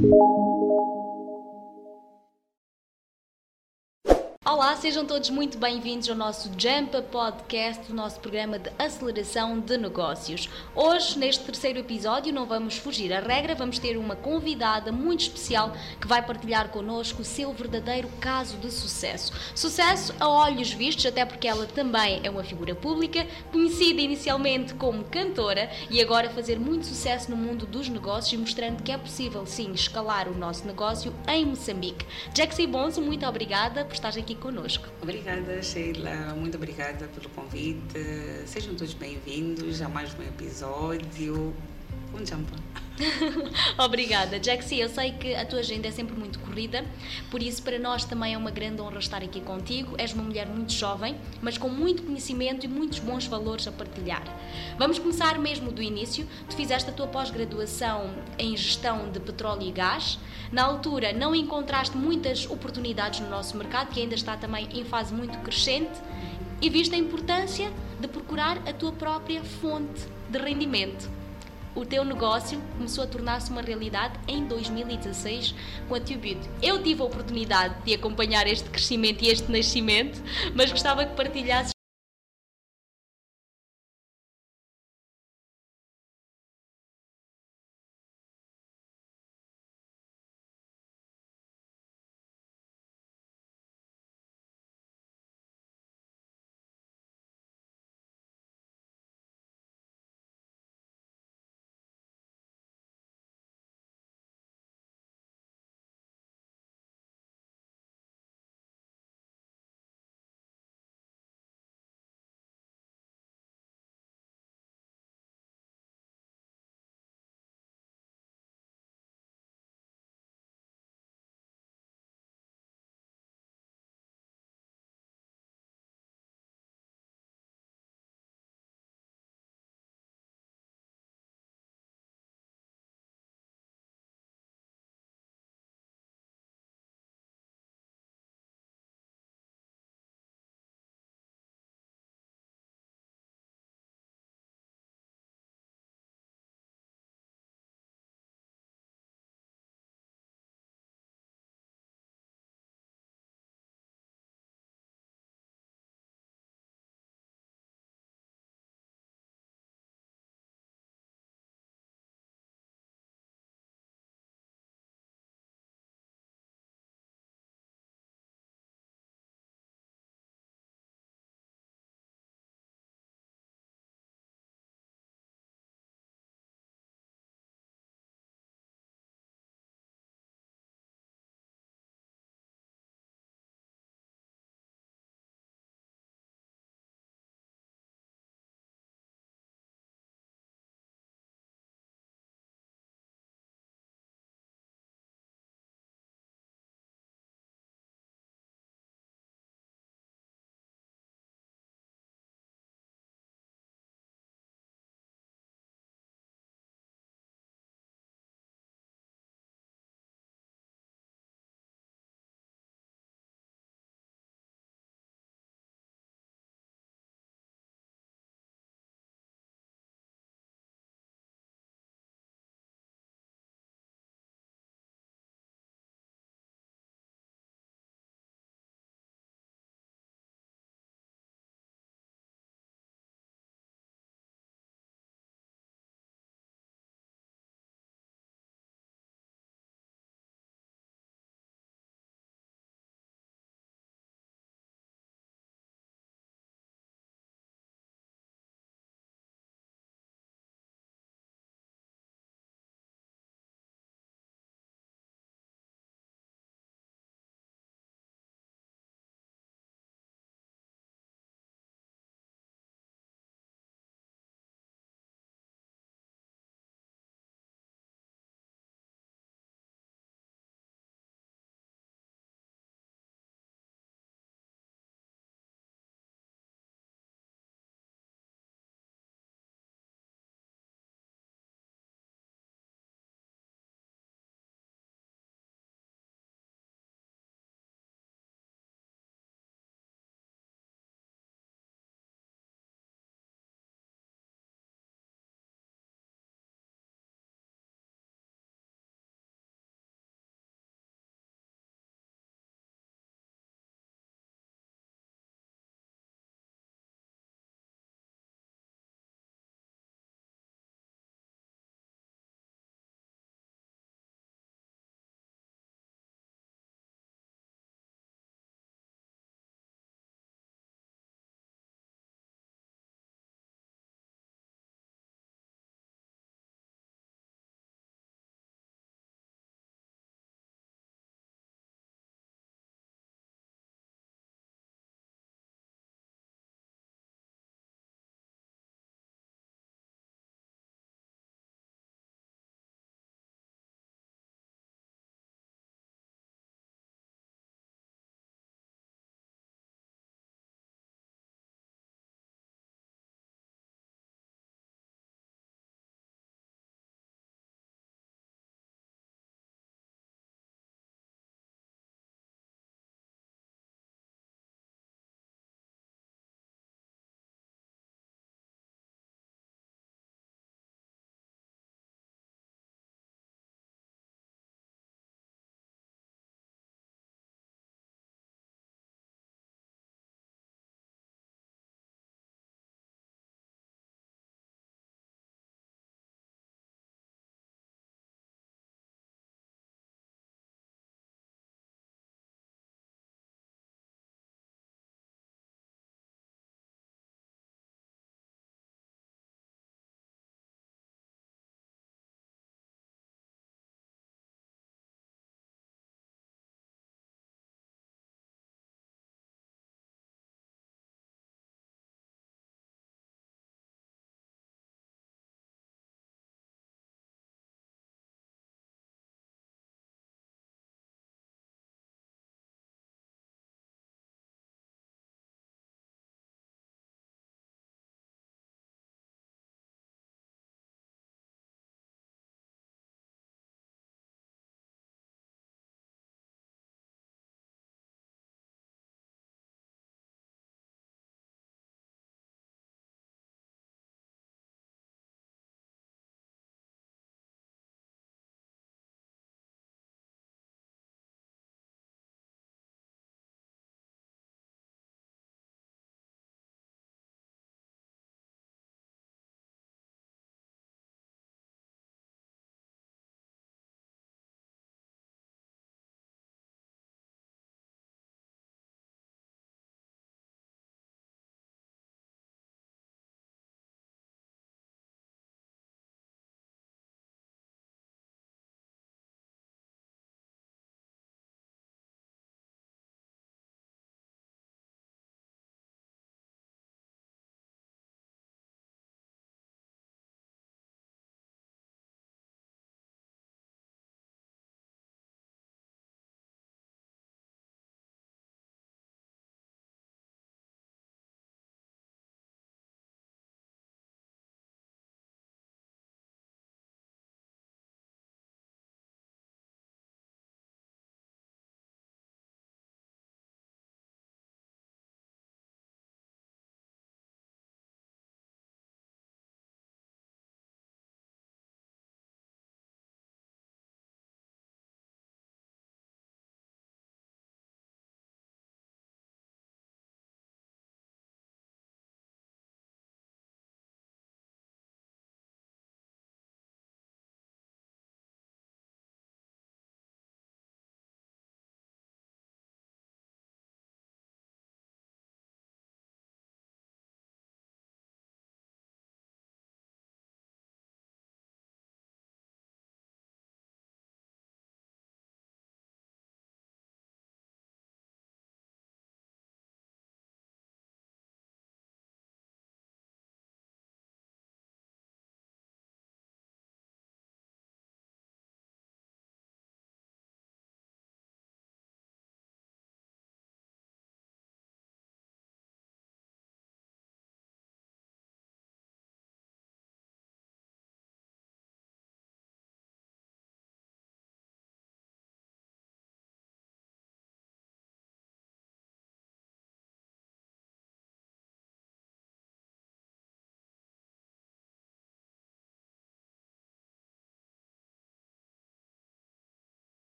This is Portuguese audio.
Thank you. Olá, sejam todos muito bem-vindos ao nosso Jump Podcast, o nosso programa de aceleração de negócios. Hoje, neste terceiro episódio, não vamos fugir à regra, vamos ter uma convidada muito especial que vai partilhar connosco o seu verdadeiro caso de sucesso. Sucesso a olhos vistos, até porque ela também é uma figura pública, conhecida inicialmente como cantora e agora fazer muito sucesso no mundo dos negócios e mostrando que é possível sim escalar o nosso negócio em Moçambique. Jaxi Bonzo, muito obrigada por estar aqui conosco. Obrigada, Sheila. Muito obrigada pelo convite. Sejam todos bem-vindos a mais um episódio. Um jump. Obrigada, Jaxi. Eu sei que a tua agenda é sempre muito corrida, por isso para nós também é uma grande honra estar aqui contigo. És uma mulher muito jovem, mas com muito conhecimento e muitos bons valores a partilhar. Vamos começar mesmo do início. Tu fizeste a tua pós-graduação em gestão de petróleo e gás. Na altura não encontraste muitas oportunidades no nosso mercado, que ainda está também em fase muito crescente, e viste a importância de procurar a tua própria fonte de rendimento o teu negócio começou a tornar-se uma realidade em 2016 com a Tubit. Eu tive a oportunidade de acompanhar este crescimento e este nascimento, mas gostava que partilhasses